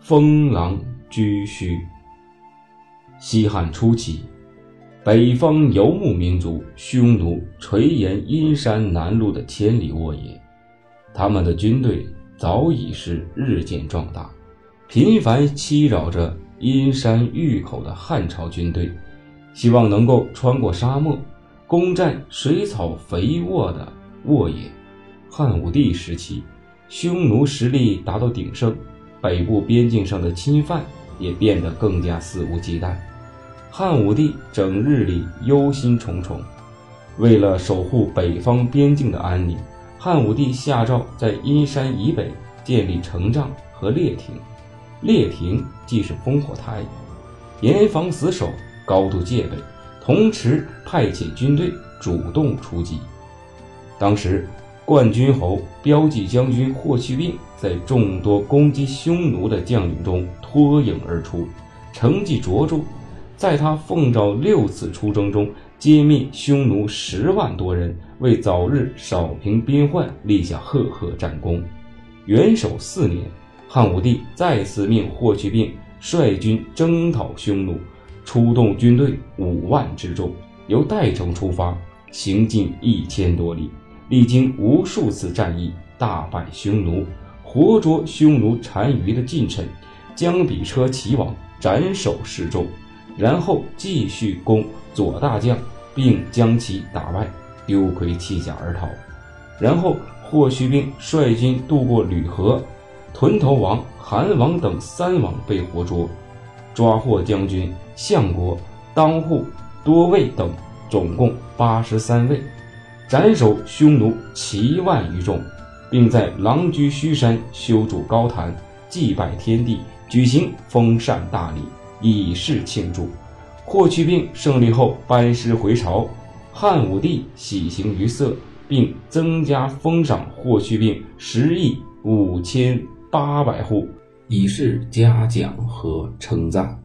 封狼居胥。西汉初期，北方游牧民族匈奴垂涎阴山南麓的千里沃野，他们的军队早已是日渐壮大，频繁欺扰着阴山峪口的汉朝军队，希望能够穿过沙漠，攻占水草肥沃的沃野。汉武帝时期，匈奴实力达到鼎盛。北部边境上的侵犯也变得更加肆无忌惮，汉武帝整日里忧心忡忡。为了守护北方边境的安宁，汉武帝下诏在阴山以北建立城帐和列亭，列亭既是烽火台，严防死守，高度戒备，同时派遣军队主动出击。当时。冠军侯骠骑将军霍去病在众多攻击匈奴的将领中脱颖而出，成绩卓著。在他奉诏六次出征中，歼灭匈奴十万多人，为早日扫平边患立下赫赫战功。元首四年，汉武帝再次命霍去病率军征讨匈奴，出动军队五万之众，由代城出发，行进一千多里。历经无数次战役，大败匈奴，活捉匈奴单于的近臣，将比车齐王斩首示众，然后继续攻左大将，并将其打败，丢盔弃甲而逃。然后霍去病率军渡过吕河，屯头王、韩王等三王被活捉，抓获将军相国、当户、多位等，总共八十三位。斩首匈奴七万余众，并在狼居胥山修筑高坛，祭拜天地，举行封禅大礼，以示庆祝。霍去病胜利后班师回朝，汉武帝喜形于色，并增加封赏霍去病十亿五千八百户，以示嘉奖和称赞。